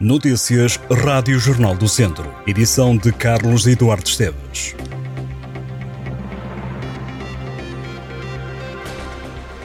Notícias Rádio Jornal do Centro. Edição de Carlos Eduardo Esteves.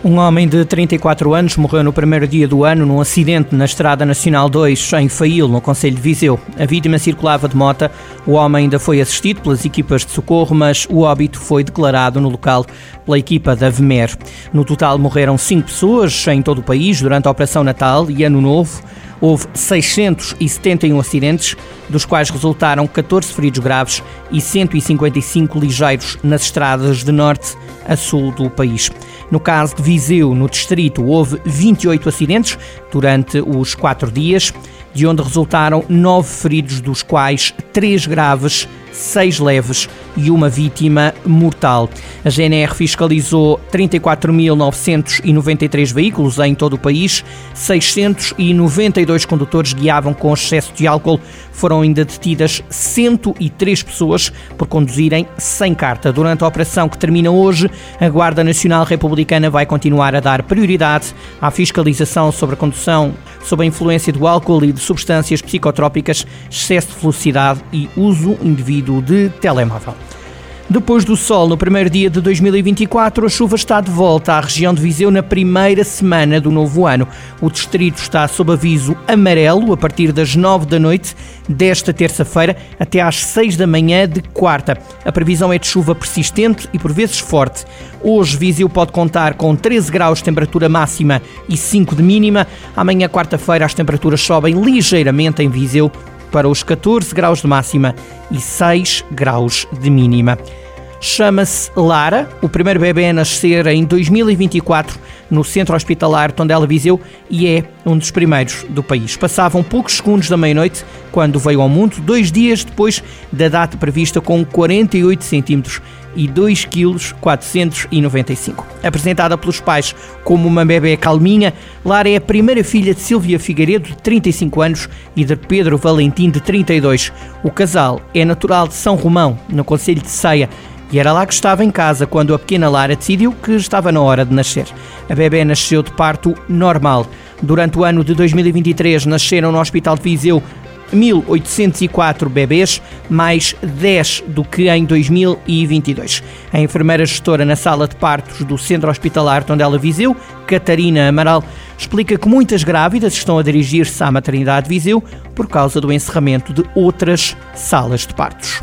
Um homem de 34 anos morreu no primeiro dia do ano num acidente na Estrada Nacional 2, em Fail, no Conselho de Viseu. A vítima circulava de mota. O homem ainda foi assistido pelas equipas de socorro, mas o óbito foi declarado no local pela equipa da VMER. No total morreram cinco pessoas em todo o país durante a Operação Natal e Ano Novo. Houve 671 acidentes, dos quais resultaram 14 feridos graves e 155 ligeiros nas estradas de norte a sul do país. No caso de Viseu, no distrito, houve 28 acidentes durante os quatro dias, de onde resultaram nove feridos, dos quais três graves seis leves e uma vítima mortal. A GNR fiscalizou 34.993 veículos em todo o país, 692 condutores guiavam com excesso de álcool, foram ainda detidas 103 pessoas por conduzirem sem carta. Durante a operação que termina hoje, a Guarda Nacional Republicana vai continuar a dar prioridade à fiscalização sobre a condução sob a influência do álcool e de substâncias psicotrópicas, excesso de velocidade e uso indevido de telemóvel. Depois do sol no primeiro dia de 2024, a chuva está de volta à região de Viseu na primeira semana do novo ano. O distrito está sob aviso amarelo a partir das 9 da noite desta terça-feira até às 6 da manhã de quarta. A previsão é de chuva persistente e por vezes forte. Hoje Viseu pode contar com 13 graus de temperatura máxima e 5 de mínima. Amanhã, quarta-feira, as temperaturas sobem ligeiramente em Viseu para os 14 graus de máxima e 6 graus de mínima. Chama-se Lara, o primeiro bebê a nascer em 2024 no Centro Hospitalar Tondela Viseu e é um dos primeiros do país. Passavam poucos segundos da meia-noite quando veio ao mundo, dois dias depois da data prevista, com 48 centímetros e 2 kg 495. Apresentada pelos pais como uma bebê calminha, Lara é a primeira filha de Silvia Figueiredo, de 35 anos, e de Pedro Valentim, de 32. O casal é natural de São Romão, no Conselho de Ceia, e era lá que estava em casa quando a pequena Lara decidiu que estava na hora de nascer. A bebê nasceu de parto normal. Durante o ano de 2023 nasceram no Hospital de Viseu 1.804 bebês, mais 10 do que em 2022. A enfermeira gestora na sala de partos do Centro Hospitalar Tondela Viseu, Catarina Amaral, explica que muitas grávidas estão a dirigir-se à maternidade Viseu por causa do encerramento de outras salas de partos.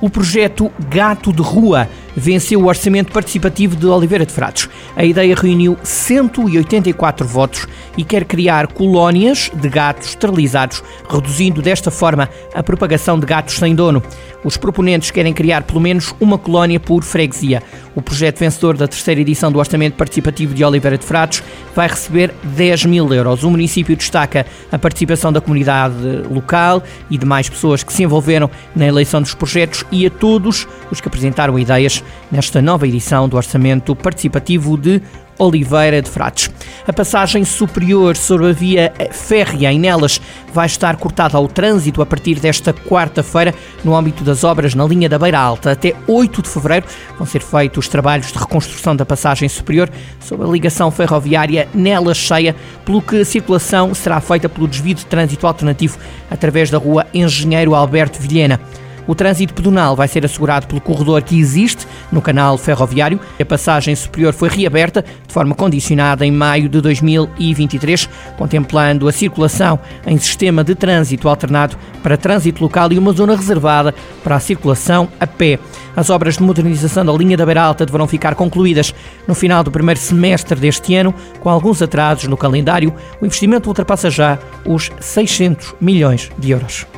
O projeto Gato de Rua venceu o orçamento participativo de Oliveira de Frades. A ideia reuniu 184 votos e quer criar colónias de gatos esterilizados, reduzindo desta forma a propagação de gatos sem dono. Os proponentes querem criar pelo menos uma colónia por freguesia. O projeto vencedor da terceira edição do Orçamento Participativo de Oliveira de Frades vai receber 10 mil euros. O município destaca a participação da comunidade local e de mais pessoas que se envolveram na eleição dos projetos e a todos os que apresentaram ideias nesta nova edição do Orçamento Participativo de Oliveira de Frades. A passagem superior sobre a via férrea em Nelas vai estar cortada ao trânsito a partir desta quarta-feira no âmbito das obras na linha da Beira Alta. Até 8 de fevereiro vão ser feitos os trabalhos de reconstrução da passagem superior sob a ligação ferroviária Nelas Cheia, pelo que a circulação será feita pelo desvio de trânsito alternativo através da rua Engenheiro Alberto Vilhena. O trânsito pedonal vai ser assegurado pelo corredor que existe no canal ferroviário. A passagem superior foi reaberta de forma condicionada em maio de 2023, contemplando a circulação em sistema de trânsito alternado para trânsito local e uma zona reservada para a circulação a pé. As obras de modernização da linha da Beira Alta deverão ficar concluídas no final do primeiro semestre deste ano, com alguns atrasos no calendário. O investimento ultrapassa já os 600 milhões de euros.